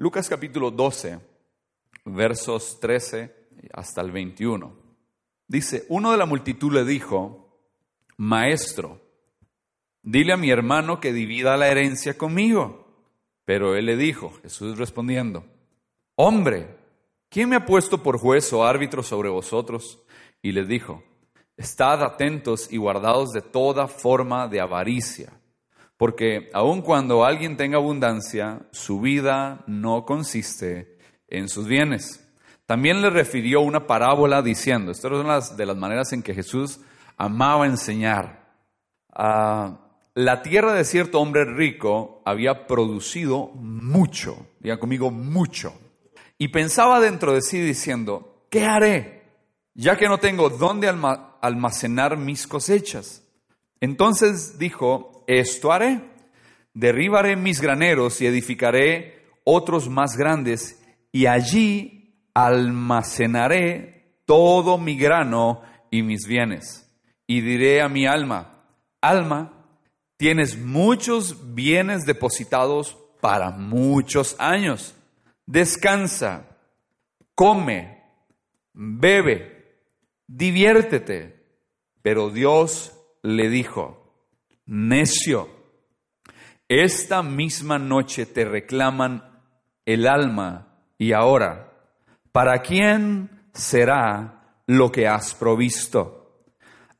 Lucas capítulo 12, versos 13 hasta el 21. Dice, uno de la multitud le dijo, Maestro, dile a mi hermano que divida la herencia conmigo. Pero él le dijo, Jesús respondiendo, Hombre, ¿quién me ha puesto por juez o árbitro sobre vosotros? Y les dijo, Estad atentos y guardados de toda forma de avaricia, porque aun cuando alguien tenga abundancia, su vida no consiste en sus bienes. También le refirió una parábola diciendo, estas son las de las maneras en que Jesús amaba enseñar. Ah, la tierra de cierto hombre rico había producido mucho, diga conmigo mucho, y pensaba dentro de sí diciendo, ¿qué haré? Ya que no tengo dónde almacenar mis cosechas. Entonces dijo, esto haré, derribaré mis graneros y edificaré otros más grandes, y allí almacenaré todo mi grano y mis bienes. Y diré a mi alma, alma, tienes muchos bienes depositados para muchos años. Descansa, come, bebe, diviértete. Pero Dios le dijo, necio, esta misma noche te reclaman el alma y ahora ¿para quién será lo que has provisto?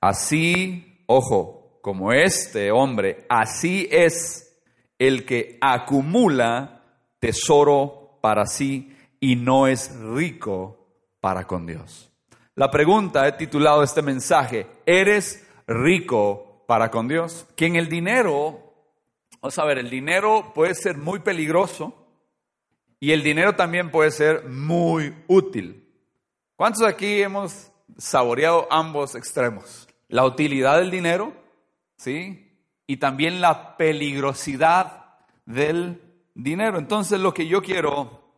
Así, ojo, como este hombre, así es el que acumula tesoro para sí y no es rico para con Dios. La pregunta he titulado este mensaje, ¿eres rico para con Dios? Que en el dinero, vamos a ver, el dinero puede ser muy peligroso y el dinero también puede ser muy útil. ¿Cuántos aquí hemos saboreado ambos extremos? La utilidad del dinero, ¿sí? Y también la peligrosidad del dinero. Entonces lo que yo quiero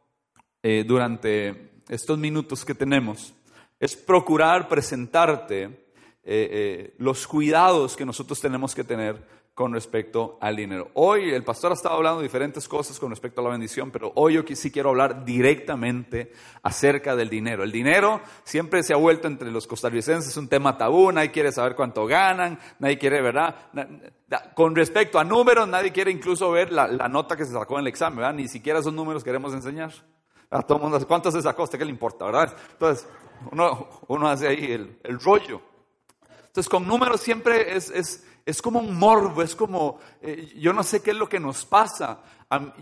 eh, durante estos minutos que tenemos es procurar presentarte eh, eh, los cuidados que nosotros tenemos que tener con respecto al dinero. Hoy el pastor ha estado hablando de diferentes cosas con respecto a la bendición, pero hoy yo sí quiero hablar directamente acerca del dinero. El dinero siempre se ha vuelto entre los costarricenses un tema tabú, nadie quiere saber cuánto ganan, nadie quiere, ¿verdad? Con respecto a números, nadie quiere incluso ver la, nota que se sacó en el examen, ¿verdad? Ni siquiera esos números queremos enseñar. A todo el mundo, ¿cuánto se sacó? ¿A qué le importa, verdad? Entonces, uno, uno hace ahí el, el rollo. Entonces, con números siempre es, es es como un morbo, es como, eh, yo no sé qué es lo que nos pasa.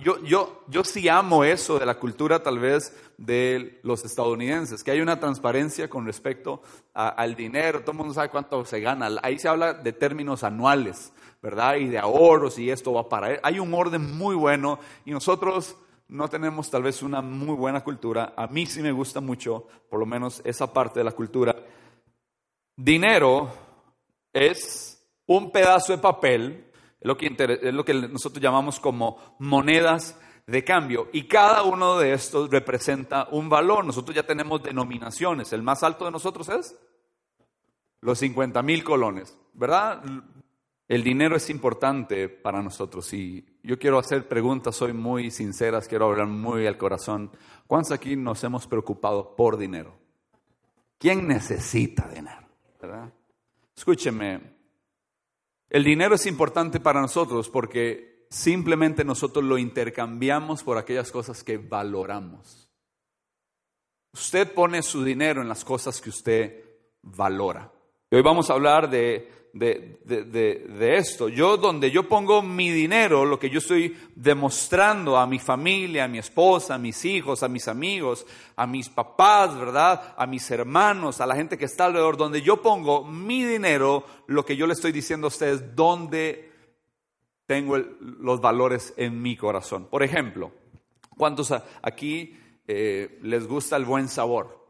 Yo, yo, yo sí amo eso de la cultura tal vez de los estadounidenses, que hay una transparencia con respecto al dinero, todo el mundo sabe cuánto se gana. Ahí se habla de términos anuales, ¿verdad? Y de ahorros y esto va para... Hay un orden muy bueno y nosotros no tenemos tal vez una muy buena cultura. A mí sí me gusta mucho, por lo menos esa parte de la cultura. Dinero es un pedazo de papel, es lo, que nosotros llamamos como monedas de cambio. Y cada uno de estos representa un valor. Nosotros ya tenemos denominaciones. El más alto de nosotros es los 50 mil colones, ¿verdad? El dinero es importante para nosotros y yo quiero hacer preguntas hoy muy sinceras, quiero hablar muy al corazón. ¿Cuántos aquí nos hemos preocupado por dinero? ¿Quién necesita dinero? Escúcheme, el dinero es importante para nosotros porque simplemente nosotros lo intercambiamos por aquellas cosas que valoramos. Usted pone su dinero en las cosas que usted valora. Y hoy vamos a hablar de de, esto. Yo donde yo pongo mi dinero, lo que yo estoy demostrando a mi familia, a mi esposa, a mis hijos, a mis amigos, a mis papás, ¿verdad? A mis hermanos, a la gente que está alrededor, donde yo pongo mi dinero, lo que yo le estoy diciendo a ustedes, donde tengo los valores en mi corazón. Por ejemplo, ¿cuántos aquí eh, les gusta el buen sabor?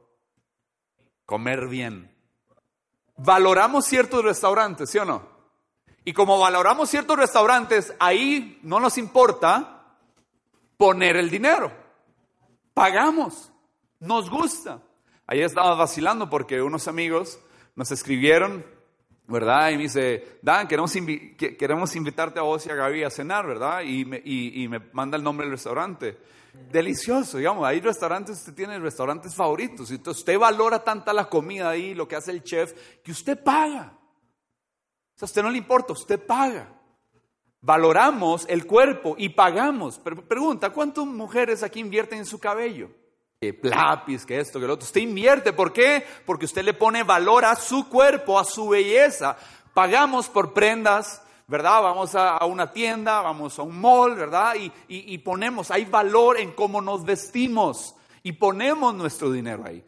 Comer bien valoramos ciertos restaurantes, ¿sí o no? Y como valoramos ciertos restaurantes, ahí no nos importa poner el dinero. Pagamos, nos gusta. Ayer estábamos vacilando porque unos amigos nos escribieron ¿verdad? Y me dice, Dan, queremos, queremos invitarte a vos y a Gaby a cenar, ¿verdad? Y, me manda el nombre del restaurante. Delicioso, digamos, hay restaurantes, usted tiene restaurantes favoritos, entonces usted valora tanta la comida ahí, lo que hace el chef, que usted paga. O sea, a usted no le importa, usted paga. Valoramos el cuerpo y pagamos. Pero pregunta, ¿cuántas mujeres aquí invierten en su cabello? Que lápiz, que esto, que lo otro. Usted invierte, ¿por qué? Porque usted le pone valor a su cuerpo, a su belleza. Pagamos por prendas, ¿verdad? Vamos a, una tienda, vamos a un mall, ¿verdad? Y, y ponemos, hay valor en cómo nos vestimos y ponemos nuestro dinero ahí.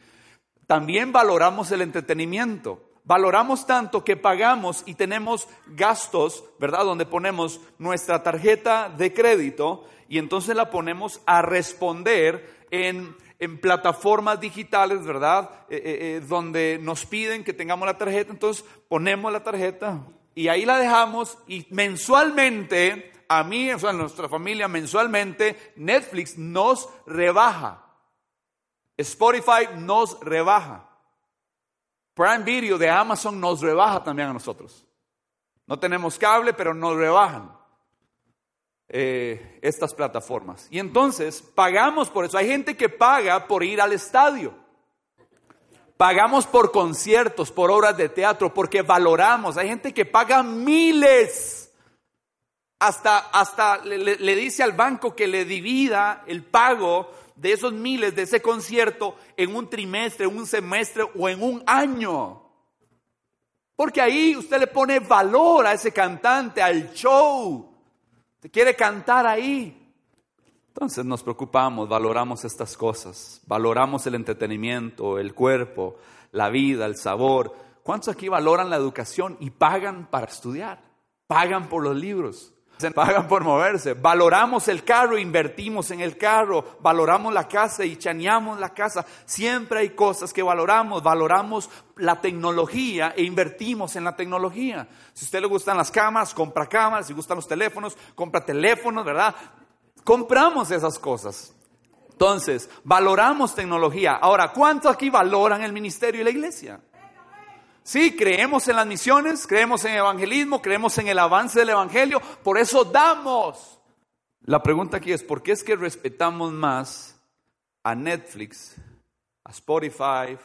También valoramos el entretenimiento. Valoramos tanto que pagamos y tenemos gastos, ¿verdad? Donde ponemos nuestra tarjeta de crédito y entonces la ponemos a responder en, plataformas digitales, ¿verdad? Eh, eh, eh, donde nos piden que tengamos la tarjeta, entonces ponemos la tarjeta y ahí la dejamos y mensualmente, a mí, o sea, a nuestra familia, mensualmente, Netflix nos rebaja. Spotify nos rebaja. Prime Video de Amazon nos rebaja también a nosotros. No tenemos cable, pero nos rebajan eh, estas plataformas. Y entonces pagamos por eso. Hay gente que paga por ir al estadio. Pagamos por conciertos, por obras de teatro, porque valoramos. Hay gente que paga miles. Hasta, hasta le dice al banco que le divida el pago de esos miles de ese concierto en un trimestre, un semestre o en un año. Porque ahí usted le pone valor a ese cantante, al show. Te quiere cantar ahí. Entonces nos preocupamos, valoramos estas cosas, valoramos el entretenimiento, el cuerpo, la vida, el sabor. ¿Cuántos aquí valoran la educación y pagan para estudiar? Pagan por los libros pagan por moverse. Valoramos el carro, invertimos en el carro, valoramos la casa y chaneamos la casa. Siempre hay cosas que valoramos, valoramos la tecnología e invertimos en la tecnología. Si a usted le gustan las cámaras, compra cámaras, si gustan los teléfonos, compra teléfonos, ¿verdad? Compramos esas cosas. Entonces, valoramos tecnología. Ahora, ¿cuánto aquí valoran el ministerio y la iglesia? Sí, creemos en las misiones, creemos en el evangelismo, creemos en el avance del evangelio, por eso damos. La pregunta aquí es, ¿por qué es que respetamos más a Netflix, a Spotify,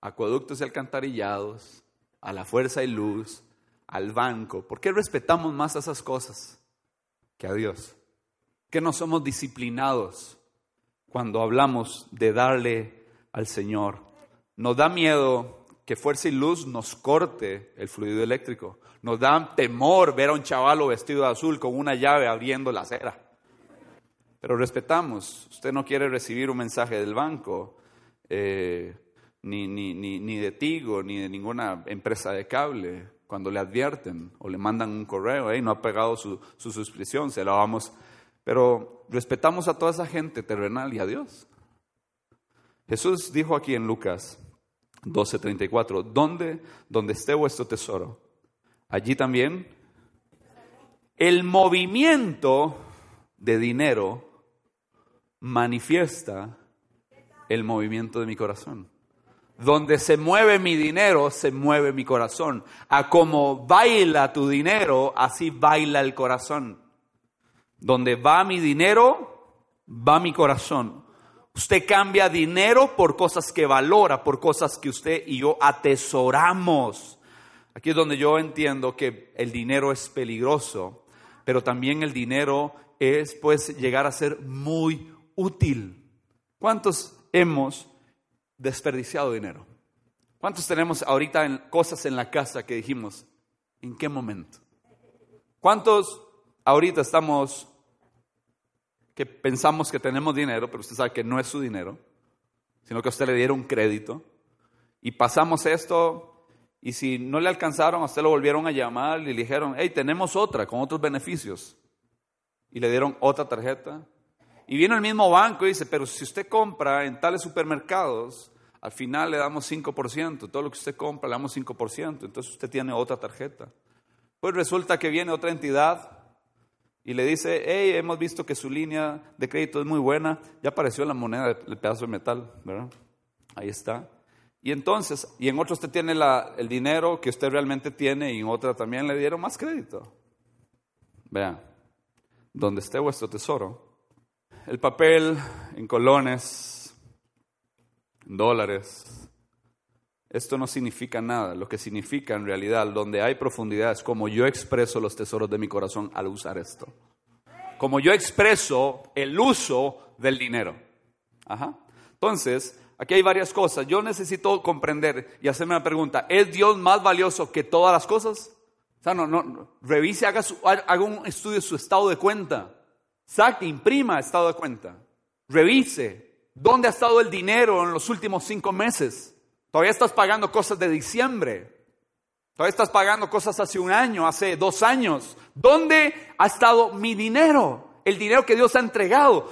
a acueductos y alcantarillados, a la fuerza y luz, al banco? ¿Por qué respetamos más a esas cosas que a Dios? ¿Que no somos disciplinados cuando hablamos de darle al Señor? Nos da miedo que Fuerza y Luz nos corte el fluido eléctrico. Nos da temor ver a un chavalo vestido de azul con una llave abriendo la acera. Pero respetamos. Usted no quiere recibir un mensaje del banco, eh, ni, ni, ni, de Tigo, ni de ninguna empresa de cable. Cuando le advierten o le mandan un correo, no ha pagado su, su suscripción, se la vamos. Pero respetamos a toda esa gente terrenal y a Dios. Jesús dijo aquí en Lucas 12:34, ¿dónde? Donde esté vuestro tesoro. Allí también el movimiento de dinero manifiesta el movimiento de mi corazón. Donde se mueve mi dinero, se mueve mi corazón. A como baila tu dinero, así baila el corazón. Donde va mi dinero, va mi corazón. Usted cambia dinero por cosas que valora, por cosas que usted y yo atesoramos. Aquí es donde yo entiendo que el dinero es peligroso, pero también el dinero es pues llegar a ser muy útil. ¿Cuántos hemos desperdiciado dinero? ¿Cuántos tenemos ahorita cosas en la casa que dijimos, ¿en qué momento? ¿Cuántos ahorita estamos que pensamos que tenemos dinero, pero usted sabe que no es su dinero, sino que a usted le dieron crédito. Y pasamos esto, y si no le alcanzaron, a usted lo volvieron a llamar y le dijeron, hey, tenemos otra con otros beneficios. Y le dieron otra tarjeta. Y viene el mismo banco y dice, pero si usted compra en tales supermercados, al final le damos 5%, todo lo que usted compra le damos 5%, entonces usted tiene otra tarjeta. Pues resulta que viene otra entidad y le dice, hey, hemos visto que su línea de crédito es muy buena, ya apareció la moneda, el pedazo de metal, ¿verdad? Ahí está. Y entonces, y en otro usted tiene el dinero que usted realmente tiene y en otra también le dieron más crédito. Vean, donde esté vuestro tesoro, el papel en colones, en dólares, esto no significa nada. Lo que significa en realidad, donde hay profundidad, es como yo expreso los tesoros de mi corazón al usar esto. Como yo expreso el uso del dinero. Ajá. Entonces, Aquí hay varias cosas. Yo necesito comprender y hacerme una pregunta. ¿Es Dios más valioso que todas las cosas? O no, revise, haga, haga un estudio de su estado de cuenta. Saque, imprima estado de cuenta. Revise dónde ha estado el dinero en los últimos cinco meses. Todavía estás pagando cosas de diciembre. Todavía estás pagando cosas hace un año, hace dos años. ¿Dónde ha estado mi dinero? el dinero que Dios ha entregado.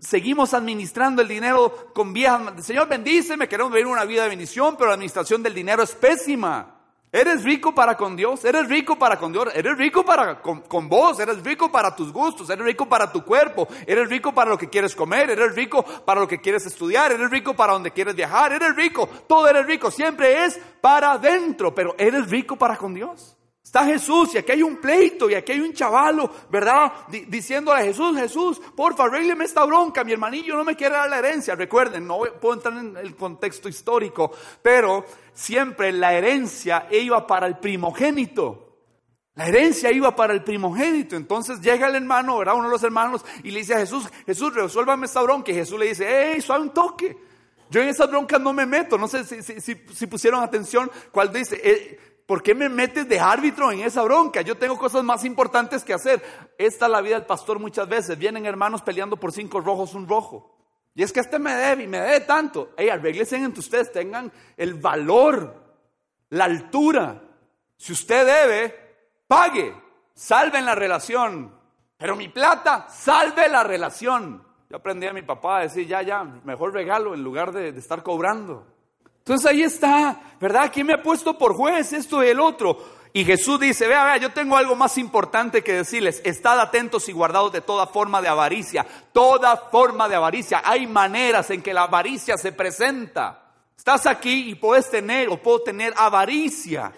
Seguimos administrando el dinero con viejas. Señor, bendíceme, queremos vivir una vida de bendición, pero la administración del dinero es pésima. ¿Eres rico para con Dios? ¿Eres rico para con Dios? ¿Eres rico para con, con, vos? ¿Eres rico para tus gustos? ¿Eres rico para tu cuerpo? ¿Eres rico para lo que quieres comer? ¿Eres rico para lo que quieres estudiar? ¿Eres rico para donde quieres viajar? ¿Eres rico? Todo eres rico. Siempre es para adentro, pero ¿eres rico para con Dios? Está Jesús y aquí hay un pleito y aquí hay un chavalo, ¿verdad? diciéndole a Jesús, Jesús, porfa, arrégleme esta bronca, mi hermanillo no me quiere dar la herencia. Recuerden, no puedo entrar en el contexto histórico, pero siempre la herencia iba para el primogénito. La herencia iba para el primogénito. Entonces llega el hermano, ¿verdad? Uno de los hermanos y le dice a Jesús, Jesús, resuélvame esta bronca. Y Jesús le dice, hey, suave un toque. Yo en esas broncas no me meto. No sé si, pusieron atención cuál dice. Eh, ¿Por qué me metes de árbitro en esa bronca? Yo tengo cosas más importantes que hacer. Esta es la vida del pastor muchas veces. Vienen hermanos peleando por cinco rojos, un rojo. Y es que este me debe y me debe tanto. Ey, arreglense entre ustedes, tengan el valor, la altura. Si usted debe, pague, salven la relación. Pero mi plata, salve la relación. Yo aprendí a mi papá a decir, ya, ya, mejor regalo en lugar de estar cobrando. Entonces ahí está, ¿verdad? ¿Quién me ha puesto por juez esto y el otro? Y Jesús dice, vea, vea, yo tengo algo más importante que decirles. Estad atentos y guardados de toda forma de avaricia. Toda forma de avaricia. Hay maneras en que la avaricia se presenta. Estás aquí y puedes tener o puedo tener avaricia.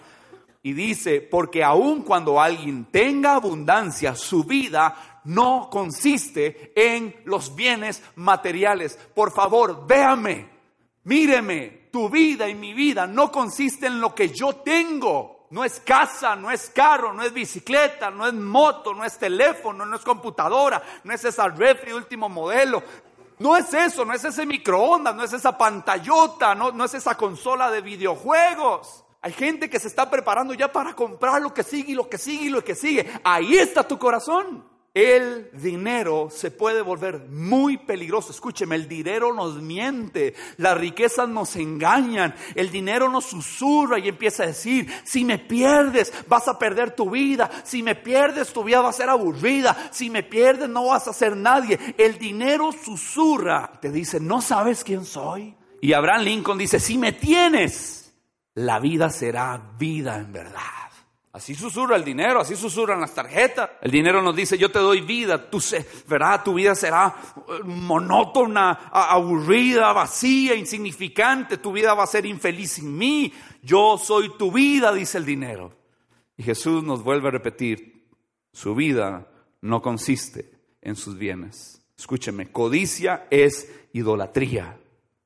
Y dice, porque aun cuando alguien tenga abundancia, su vida no consiste en los bienes materiales. Por favor, véame, míreme, tu vida y mi vida no consiste en lo que yo tengo. No es casa, no es carro, no es bicicleta, no es moto, no es teléfono, no es computadora, no es esa refri último modelo. No es eso, no es ese microondas, no es esa pantallota, no, no es esa consola de videojuegos. Hay gente que se está preparando ya para comprar lo que sigue y lo que sigue y lo que sigue. Ahí está tu corazón el dinero se puede volver muy peligroso. Escúcheme, el dinero nos miente, las riquezas nos engañan, el dinero nos susurra y empieza a decir, si me pierdes vas a perder tu vida, si me pierdes tu vida va a ser aburrida, si me pierdes no vas a ser nadie. El dinero susurra, te dice, no sabes quién soy. Y Abraham Lincoln dice, si me tienes, la vida será vida en verdad. Así susurra el dinero, así susurran las tarjetas. El dinero nos dice, yo te doy vida, tú se, tu vida será eh, monótona, aburrida, vacía, insignificante, tu vida va a ser infeliz sin mí. Yo soy tu vida, dice el dinero. Y Jesús nos vuelve a repetir, su vida no consiste en sus bienes. Escúcheme, codicia es idolatría.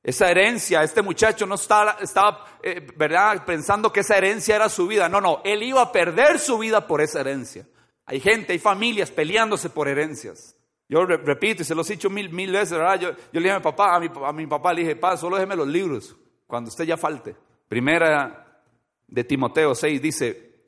Esa herencia, este muchacho no estaba, estaba eh, ¿verdad? pensando que esa herencia era su vida. No, no, él iba a perder su vida por esa herencia. Hay gente, hay familias peleándose por herencias. Yo repito y se los he dicho mil, mil veces, ¿verdad? Yo, le dije a mi papá, a mi, a mi papá le dije, papá, solo déjeme los libros cuando usted ya falte. Primera de Timoteo 6 dice,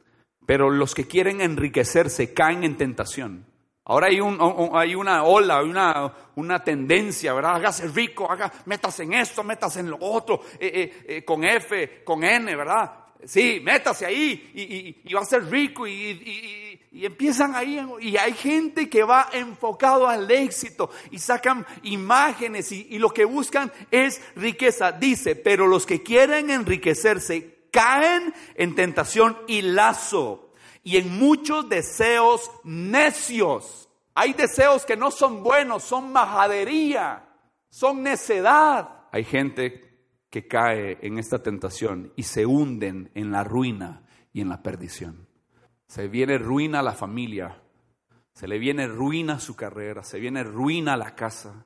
pero los que quieren enriquecerse caen en tentación Ahora hay, un, hay una ola, una, una tendencia, ¿verdad? Hágase rico, haga, métase en esto, métase en lo otro, eh, eh, eh, con F, con N, ¿verdad? Sí, métase ahí y, y va a ser rico y, empiezan ahí y hay gente que va enfocado al éxito y sacan imágenes y lo que buscan es riqueza. Dice, pero los que quieren enriquecerse caen en tentación y lazo y en muchos deseos necios. Hay deseos que no son buenos, son majadería, son necedad. Hay gente que cae en esta tentación y se hunden en la ruina y en la perdición. Se viene ruina a la familia, se le viene ruina a su carrera, se viene ruina a la casa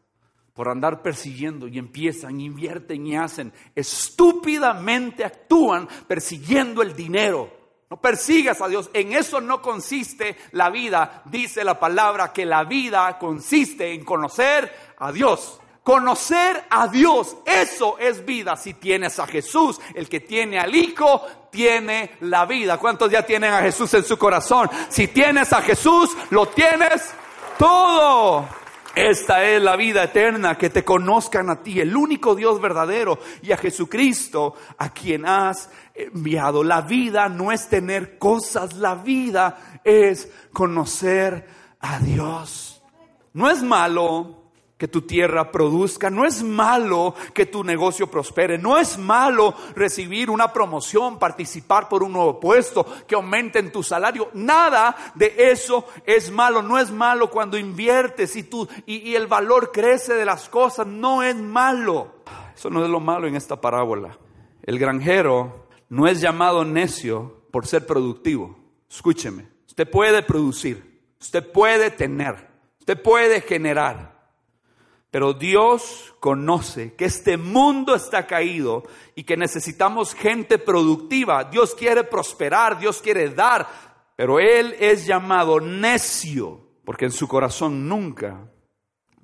por andar persiguiendo y empiezan, invierten y hacen, estúpidamente actúan persiguiendo el dinero. No persigas a Dios, en eso no consiste la vida. Dice la palabra que la vida consiste en conocer a Dios. Conocer a Dios, eso es vida. Si tienes a Jesús, el que tiene al Hijo, tiene la vida. ¿Cuántos ya tienen a Jesús en su corazón? Si tienes a Jesús, lo tienes todo. Esta es la vida eterna, que te conozcan a ti, el único Dios verdadero, y a Jesucristo, a quien has enviado. La vida no es tener cosas, la vida es conocer a Dios. No es malo que tu tierra produzca, no es malo que tu negocio prospere, no es malo recibir una promoción, participar por un nuevo puesto, que aumenten tu salario, nada de eso es malo, no es malo cuando inviertes y, tú, y, y el valor crece de las cosas, no es malo. Eso no es lo malo en esta parábola. El granjero no es llamado necio por ser productivo. Escúcheme, usted puede producir, usted puede tener, usted puede generar. Pero Dios conoce que este mundo está caído y que necesitamos gente productiva. Dios quiere prosperar, Dios quiere dar, pero Él es llamado necio porque en su corazón nunca,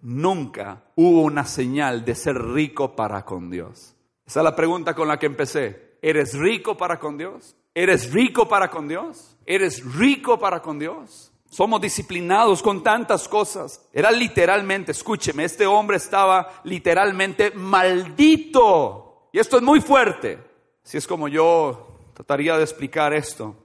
nunca hubo una señal de ser rico para con Dios. Esa es la pregunta con la que empecé. ¿Eres rico para con Dios? ¿Eres rico para con Dios? ¿Eres rico para con Dios? Somos disciplinados con tantas cosas. Era literalmente, escúcheme, este hombre estaba literalmente maldito. Y esto es muy fuerte. Si es como yo trataría de explicar esto,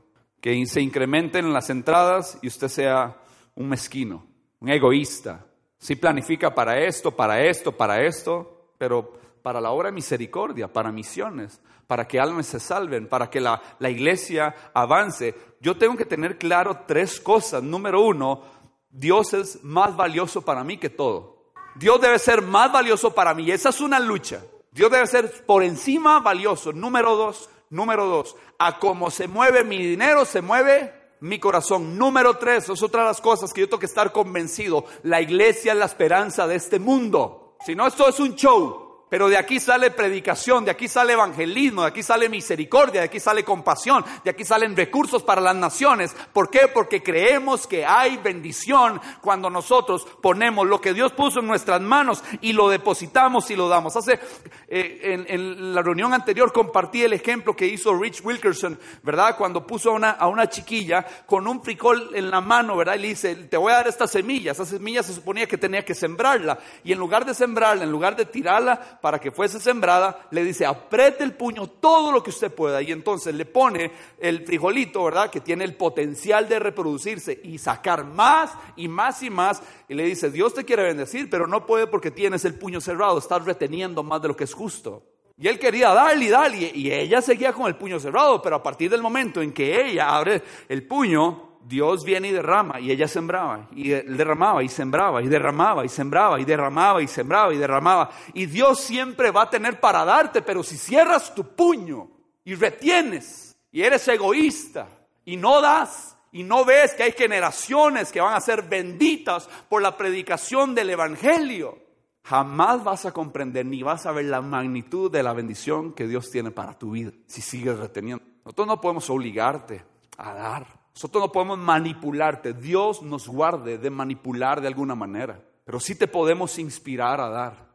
que se incrementen las entradas y usted sea un mezquino, un egoísta. Si planifica para esto, para esto, para esto, pero para la obra de misericordia, para misiones, para que almas se salven, para que la, la iglesia avance. Yo tengo que tener claro tres cosas. Número uno, Dios es más valioso para mí que todo. Dios debe ser más valioso para mí. Esa es una lucha. Dios debe ser por encima valioso. Número dos, número dos, a cómo se mueve mi dinero, se mueve mi corazón. Número tres, es otra de las cosas que yo tengo que estar convencido. La iglesia es la esperanza de este mundo. Si no, esto es un show. Pero de aquí sale predicación, de aquí sale evangelismo, de aquí sale misericordia, de aquí sale compasión, de aquí salen recursos para las naciones. ¿Por qué? Porque creemos que hay bendición cuando nosotros ponemos lo que Dios puso en nuestras manos y lo depositamos y lo damos. Hace eh, en, la reunión anterior compartí el ejemplo que hizo Rich Wilkerson, ¿verdad? Cuando puso a una, a una chiquilla con un frijol en la mano, ¿verdad? Y le dice, te voy a dar estas semillas. Esas semillas se suponía que tenía que sembrarla. Y en lugar de sembrarla, en lugar de tirarla, para que fuese sembrada, le dice, apriete el puño todo lo que usted pueda. Y entonces le pone el frijolito, ¿verdad? Que tiene el potencial de reproducirse y sacar más y más y más. Y le dice, Dios te quiere bendecir, pero no puede porque tienes el puño cerrado, estás reteniendo más de lo que es justo. Y él quería darle y darle, y ella seguía con el puño cerrado, pero a partir del momento en que ella abre el puño, Dios viene y derrama y ella sembraba y derramaba y sembraba y derramaba y sembraba y derramaba y sembraba y derramaba. Y Dios siempre va a tener para darte, pero si cierras tu puño y retienes y eres egoísta y no das y no ves que hay generaciones que van a ser benditas por la predicación del Evangelio, jamás vas a comprender ni vas a ver la magnitud de la bendición que Dios tiene para tu vida si sigues reteniendo. Nosotros no podemos obligarte a dar. Nosotros no podemos manipularte. Dios nos guarde de manipular de alguna manera. Pero sí te podemos inspirar a dar.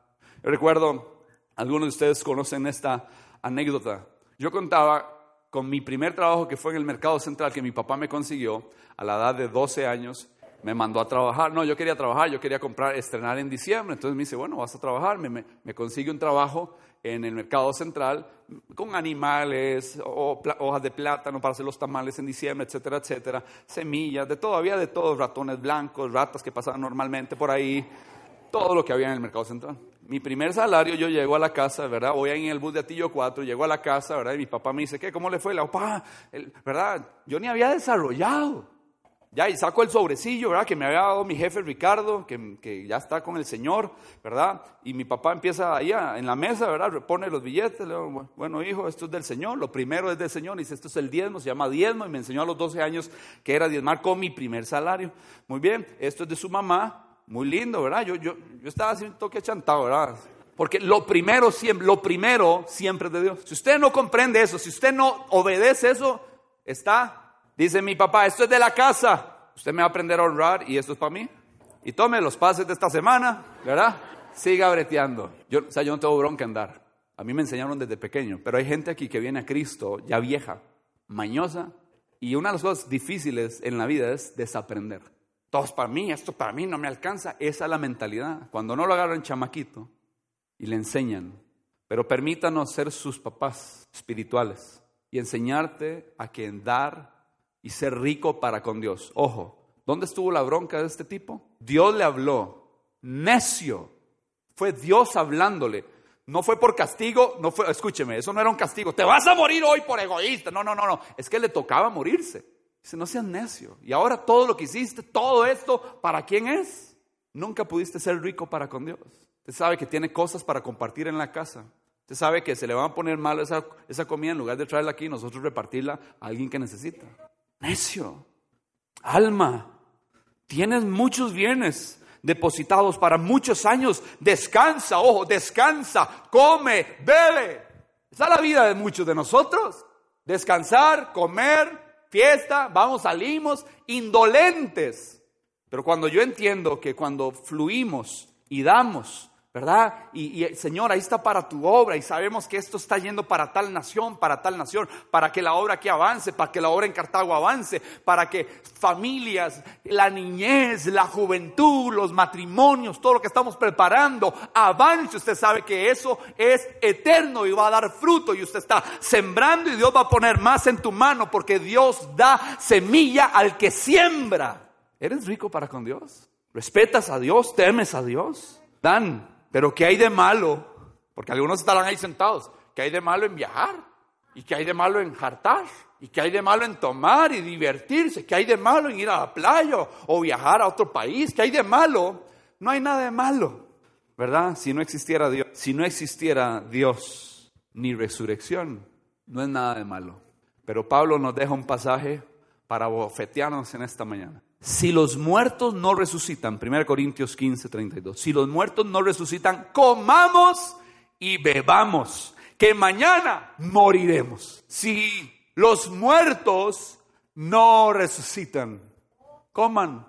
Yo recuerdo, algunos de ustedes conocen esta anécdota. Yo contaba con mi primer trabajo que fue en el mercado central que mi papá me consiguió a la edad de 12 años. Me mandó a trabajar. No, yo quería trabajar, yo quería comprar, estrenar en diciembre. Entonces me dice, bueno, vas a trabajar. Me, me consigue un trabajo en el mercado central con animales, o, hojas de plátano para hacer los tamales en diciembre, etcétera, etcétera, semillas, de todo, había de todos, ratones blancos, ratas que pasaban normalmente por ahí, todo lo que había en el mercado central. Mi primer salario, yo llego a la casa, ¿verdad? Voy en el bus de Atillo 4, llego a la casa, ¿verdad? Y mi papá me dice, ¿qué? ¿Cómo le fue? La ¿verdad? Yo ni había desarrollado. Ya, y saco el sobrecillo, ¿verdad? Que me había dado mi jefe Ricardo, que, que ya está con el Señor, ¿verdad? Y mi papá empieza ahí en la mesa, ¿verdad? Pone los billetes, le digo, bueno, hijo, esto es del Señor, lo primero es del Señor, y dice, esto es el diezmo, se llama diezmo, y me enseñó a los 12 años que era diezmar con mi primer salario. Muy bien, esto es de su mamá, muy lindo, ¿verdad? Yo, yo, yo estaba así un toque chantado, ¿verdad? Porque lo primero siempre, lo primero siempre es de Dios. Si usted no comprende eso, si usted no obedece eso, está Dice mi papá, esto es de la casa. Usted me va a aprender a honrar y esto es para mí. Y tome los pases de esta semana, ¿verdad? Siga breteando. Yo, o sea, yo no tengo bronca en dar. A mí me enseñaron desde pequeño. Pero hay gente aquí que viene a Cristo ya vieja, mañosa. Y una de las cosas difíciles en la vida es desaprender. Todo es para mí, esto para mí no me alcanza. Esa es la mentalidad. Cuando no lo agarran chamaquito y le enseñan. Pero permítanos ser sus papás espirituales y enseñarte a que dar y ser rico para con Dios. Ojo, ¿dónde estuvo la bronca de este tipo? Dios le habló, necio. Fue Dios hablándole. No fue por castigo, no fue, escúcheme, eso no era un castigo. Te vas a morir hoy por egoísta. No, no, no, no. Es que le tocaba morirse. Dice, no seas necio. Y ahora todo lo que hiciste, todo esto, ¿para quién es? Nunca pudiste ser rico para con Dios. Usted sabe que tiene cosas para compartir en la casa. Usted sabe que se le va a poner mal esa, esa comida en lugar de traerla aquí, nosotros repartirla a alguien que necesita. Necio, alma, tienes muchos bienes depositados para muchos años. Descansa, ojo, descansa, come, bebe. Esa es la vida de muchos de nosotros. Descansar, comer, fiesta, vamos, salimos, indolentes. Pero cuando yo entiendo que cuando fluimos y damos, ¿verdad? Y, Señor, ahí está para tu obra y sabemos que esto está yendo para tal nación, para tal nación, para que la obra aquí avance, para que la obra en Cartago avance, para que familias, la niñez, la juventud, los matrimonios, todo lo que estamos preparando avance. Usted sabe que eso es eterno y va a dar fruto y usted está sembrando y Dios va a poner más en tu mano porque Dios da semilla al que siembra. ¿Eres rico para con Dios? ¿Respetas a Dios? ¿Temes a Dios? Dan pero ¿qué hay de malo? Porque algunos estarán ahí sentados. ¿Qué hay de malo en viajar? ¿Y qué hay de malo en jartar? ¿Y qué hay de malo en tomar y divertirse? ¿Qué hay de malo en ir a la playa o viajar a otro país? ¿Qué hay de malo? No hay nada de malo, ¿verdad? Si no existiera Dios, si no existiera Dios ni resurrección, no es nada de malo. Pero Pablo nos deja un pasaje para bofetearnos en esta mañana. Si los muertos no resucitan, 1 Corintios 15, 32, si los muertos no resucitan, comamos y bebamos, que mañana moriremos. Si los muertos no resucitan, coman,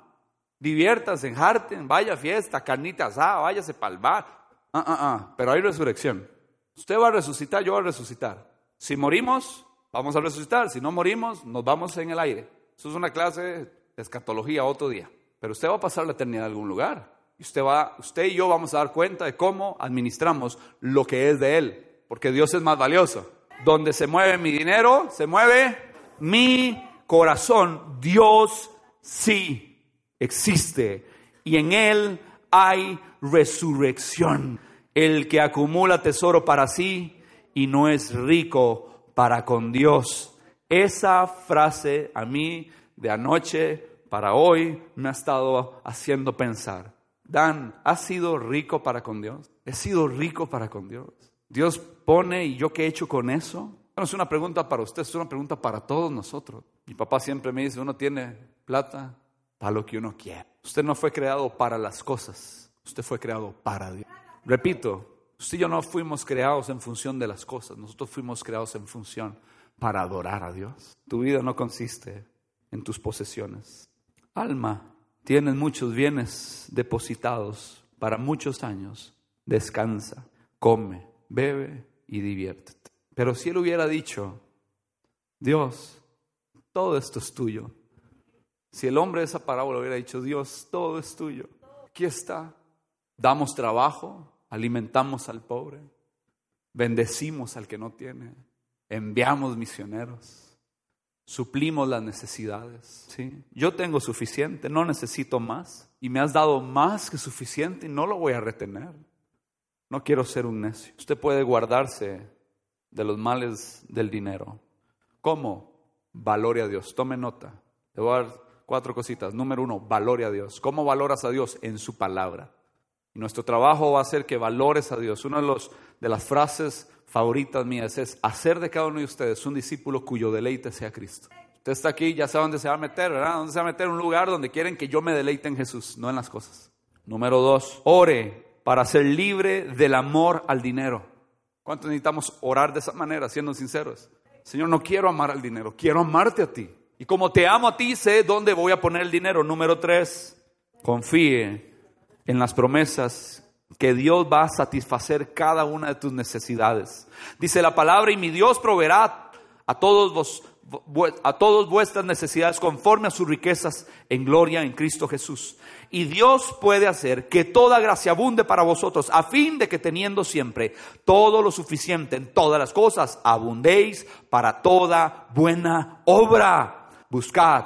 diviértanse, harten, vaya fiesta, carnitas, ah, váyase para el bar. Ah, ah, ah, pero hay resurrección. Usted va a resucitar, yo voy a resucitar. Si morimos, vamos a resucitar. Si no morimos, nos vamos en el aire. Eso es una clase escatología otro día. Pero usted va a pasar la eternidad en algún lugar. Y usted, va, usted y yo vamos a dar cuenta de cómo administramos lo que es de Él. Porque Dios es más valioso. Donde se mueve mi dinero, se mueve mi corazón. Dios sí existe. Y en Él hay resurrección. El que acumula tesoro para sí y no es rico para con Dios. Esa frase a mí de anoche para hoy me ha estado haciendo pensar. Dan, ¿has sido rico para con Dios? ¿He sido rico para con Dios? Dios pone y yo qué he hecho con eso. No es una pregunta para usted, es una pregunta para todos nosotros. Mi papá siempre me dice, uno tiene plata para lo que uno quiere. Usted no fue creado para las cosas, usted fue creado para Dios. Repito, usted y yo no fuimos creados en función de las cosas, nosotros fuimos creados en función para adorar a Dios. Tu vida no consiste en tus posesiones. Alma, tienes muchos bienes depositados para muchos años. Descansa, come, bebe y diviértete. Pero si él hubiera dicho, Dios, todo esto es tuyo. Si el hombre de esa parábola hubiera dicho, Dios, todo es tuyo. Aquí está. Damos trabajo, alimentamos al pobre, bendecimos al que no tiene, enviamos misioneros suplimos las necesidades. ¿sí? Yo tengo suficiente, no necesito más. Y me has dado más que suficiente y no lo voy a retener. No quiero ser un necio. Usted puede guardarse de los males del dinero. ¿Cómo? Valore a Dios. Tome nota. Le voy a dar cuatro cositas. Número uno, valore a Dios. ¿Cómo valoras a Dios? En su palabra. nuestro trabajo va a ser que valores a Dios. Una de, los, de las frases favoritas mías es hacer de cada uno de ustedes un discípulo cuyo deleite sea Cristo. Usted está aquí, ya sabe dónde se va a meter, ¿verdad? ¿Dónde se va a meter? Un lugar donde quieren que yo me deleite en Jesús, no en las cosas. Número dos, ore para ser libre del amor al dinero. ¿Cuánto necesitamos orar de esa manera, siendo sinceros? Señor, no quiero amar al dinero, quiero amarte a ti. Y como te amo a ti, sé dónde voy a poner el dinero. Número tres, confíe en las promesas que Dios va a satisfacer cada una de tus necesidades. Dice la palabra, y mi Dios proveerá a todos vos, a todas vuestras necesidades conforme a sus riquezas en gloria en Cristo Jesús. Y Dios puede hacer que toda gracia abunde para vosotros, a fin de que teniendo siempre todo lo suficiente en todas las cosas, abundéis para toda buena obra. Buscad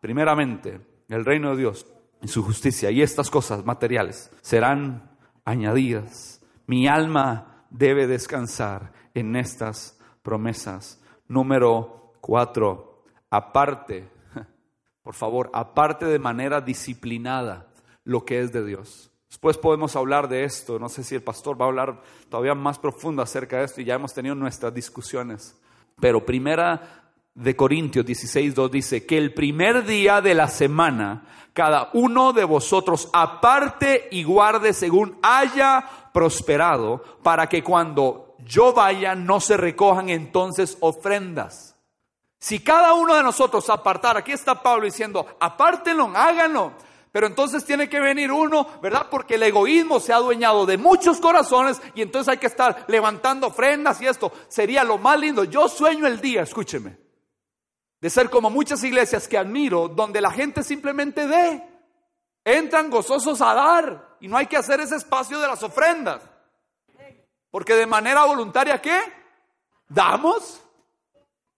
primeramente el reino de Dios y su justicia, y estas cosas materiales serán añadidas. Mi alma debe descansar en estas promesas. Número cuatro, aparte por favor, aparte de manera disciplinada lo que es de Dios. Después podemos hablar de esto, no sé si el pastor va a hablar todavía más profundo acerca de esto y ya hemos tenido nuestras discusiones. Pero primera de Corintios 16.2 dice que el primer día de la semana cada uno de vosotros aparte y guarde según haya prosperado para que cuando yo vaya no se recojan entonces ofrendas. Si cada uno de nosotros apartar, aquí está Pablo diciendo, apártenlo, háganlo. Pero entonces tiene que venir uno, ¿verdad? Porque el egoísmo se ha adueñado de muchos corazones y entonces hay que estar levantando ofrendas y esto sería lo más lindo. Yo sueño el día, escúcheme, de ser como muchas iglesias que admiro, donde la gente simplemente dé. Entran gozosos a dar y no hay que hacer ese espacio de las ofrendas. Porque de manera voluntaria, ¿qué? Damos.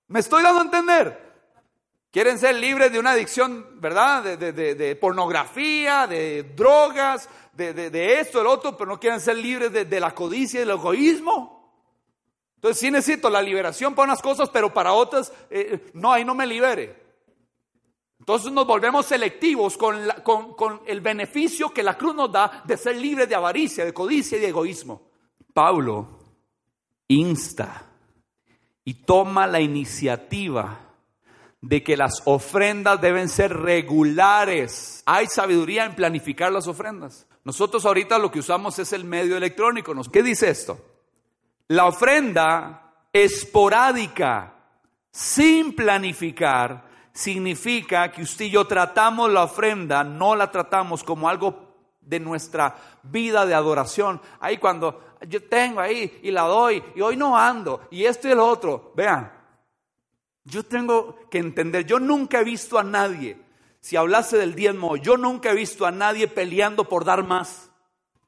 ¿Me estoy dando a entender? Quieren ser libres de una adicción, ¿verdad? De, pornografía, de drogas, de, esto, del otro, pero no quieren ser libres de, la codicia y del egoísmo. Entonces sí necesito la liberación para unas cosas, pero para otras, eh, no, ahí no me libere. Entonces nos volvemos selectivos con, con el beneficio que la cruz nos da de ser libres de avaricia, de codicia y de egoísmo. Pablo insta y toma la iniciativa de que las ofrendas deben ser regulares. Hay sabiduría en planificar las ofrendas. Nosotros ahorita lo que usamos es el medio electrónico. ¿Qué dice esto? La ofrenda esporádica, sin planificar, significa que usted y yo tratamos la ofrenda, no la tratamos como algo de nuestra vida de adoración. Ahí cuando yo tengo ahí y la doy y hoy no ando y esto y el otro. Vean, yo tengo que entender, yo nunca he visto a nadie, si hablase del diezmo, yo nunca he visto a nadie peleando por dar más.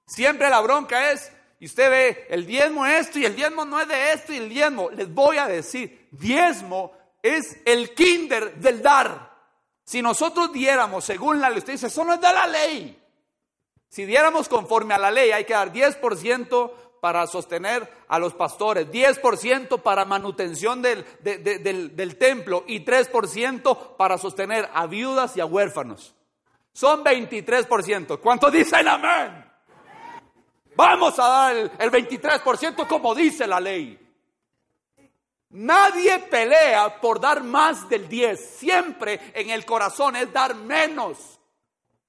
Siempre la bronca es, y usted ve, el diezmo es esto y el diezmo no es de esto y el diezmo, les voy a decir, diezmo es el kinder del dar. Si nosotros diéramos según la ley, usted dice, eso no es de la ley. Si diéramos conforme a la ley, hay que dar 10% para sostener a los pastores, 10% para manutención del, del, templo y 3% para sostener a viudas y a huérfanos. Son 23%. ¿Cuántos dicen amén? Vamos a dar el, el 23% como dice la ley. Nadie pelea por dar más del 10. Siempre en el corazón es dar menos.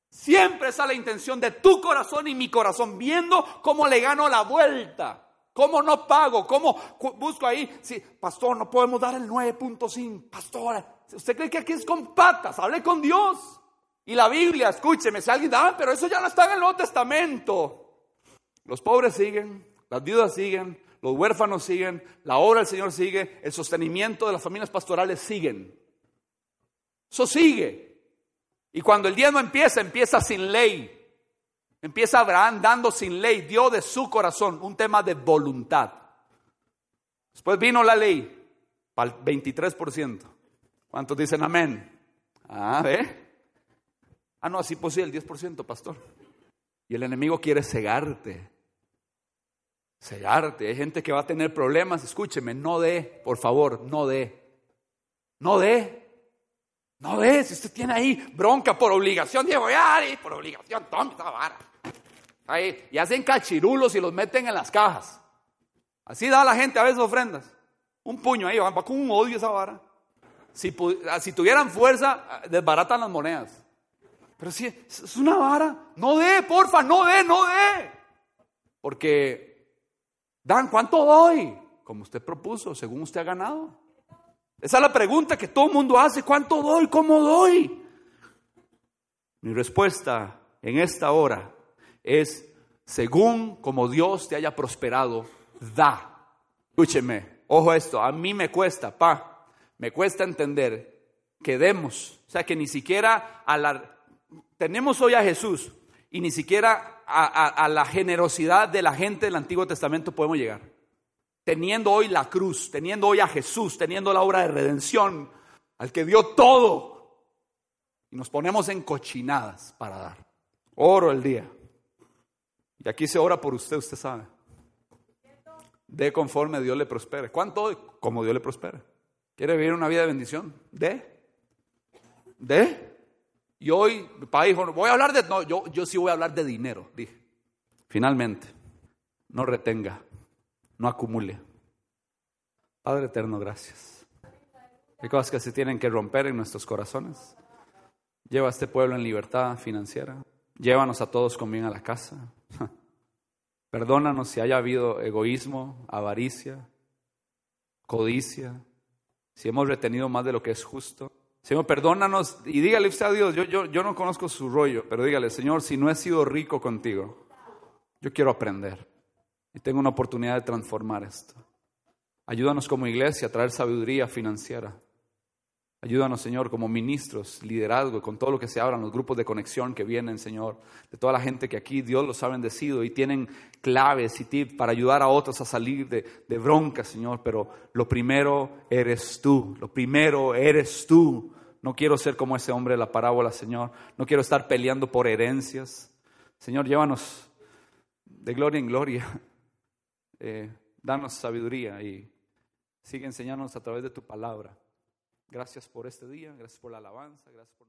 Siempre esa es la intención de tu corazón y mi corazón, viendo cómo le gano la vuelta, cómo no pago, cómo busco ahí. Sí, pastor, no podemos dar el 9.5. Pastor, ¿usted cree que aquí es con patas? Hable con Dios. Y la Biblia, escúcheme, si alguien da, ah, pero eso ya no está en el Nuevo Testamento. Los pobres siguen, las viudas siguen, los huérfanos siguen, la obra del Señor sigue, el sostenimiento de las familias pastorales siguen. Eso sigue. Y cuando el diezmo empieza, empieza sin ley. Empieza Abraham dando sin ley, dio de su corazón un tema de voluntad. Después vino la ley para el 23%. ¿Cuántos dicen amén? Ah, ¿ve? Ah, no, así pues sí, el 10%, pastor. Y el enemigo quiere cegarte. Cegarte. Hay gente que va a tener problemas. Escúcheme, no dé, por favor, no dé. No dé. No ve, si usted tiene ahí bronca por obligación, Diego, ya, por obligación, toma esa vara. Ahí, y hacen cachirulos y los meten en las cajas. Así da la gente a veces ofrendas. Un puño ahí, va con un odio esa vara. Si, ah, si tuvieran fuerza, ah, desbaratan las monedas. Pero si es una vara, no dé, porfa, no dé, no dé. Porque, Dan, ¿cuánto doy? Como usted propuso, según usted ha ganado. Esa es la pregunta que todo el mundo hace. ¿Cuánto doy? ¿Cómo doy? Mi respuesta en esta hora es, según como Dios te haya prosperado, da. Escúcheme, ojo esto, a mí me cuesta, pa, me cuesta entender que demos, o sea, que ni siquiera. Tenemos hoy a Jesús y ni siquiera a, la generosidad de la gente del Antiguo Testamento podemos llegar teniendo hoy la cruz, teniendo hoy a Jesús, teniendo la obra de redención, al que dio todo, y nos ponemos en cochinadas para dar. Oro el día. Y aquí se ora por usted, usted sabe. De conforme Dios le prospere. ¿Cuánto? Como Dios le prospere. ¿Quiere vivir una vida de bendición? De. De. Y hoy, país, voy a hablar de. No, yo, yo sí voy a hablar de dinero, dije. Finalmente, no retenga no acumule. Padre eterno, gracias. Hay cosas que se tienen que romper en nuestros corazones. Lleva a este pueblo en libertad financiera. Llévanos a todos con bien a la casa. Perdónanos si haya habido egoísmo, avaricia, codicia, si hemos retenido más de lo que es justo. Señor, perdónanos y dígale usted a Dios, yo, yo, yo no conozco su rollo, pero dígale, Señor, si no he sido rico contigo, yo quiero aprender. Y tengo una oportunidad de transformar esto. Ayúdanos como iglesia a traer sabiduría financiera. Ayúdanos, Señor, como ministros, liderazgo, con todo lo que se abran, los grupos de conexión que vienen, Señor, de toda la gente que aquí Dios los ha bendecido y tienen claves y tips para ayudar a otros a salir de, de bronca, Señor. Pero lo primero eres tú, lo primero eres tú. No quiero ser como ese hombre de la parábola, Señor. No quiero estar peleando por herencias. Señor, llévanos de gloria en gloria eh, danos sabiduría y sigue enseñándonos a través de tu palabra. Gracias por este día, gracias por la alabanza, gracias por...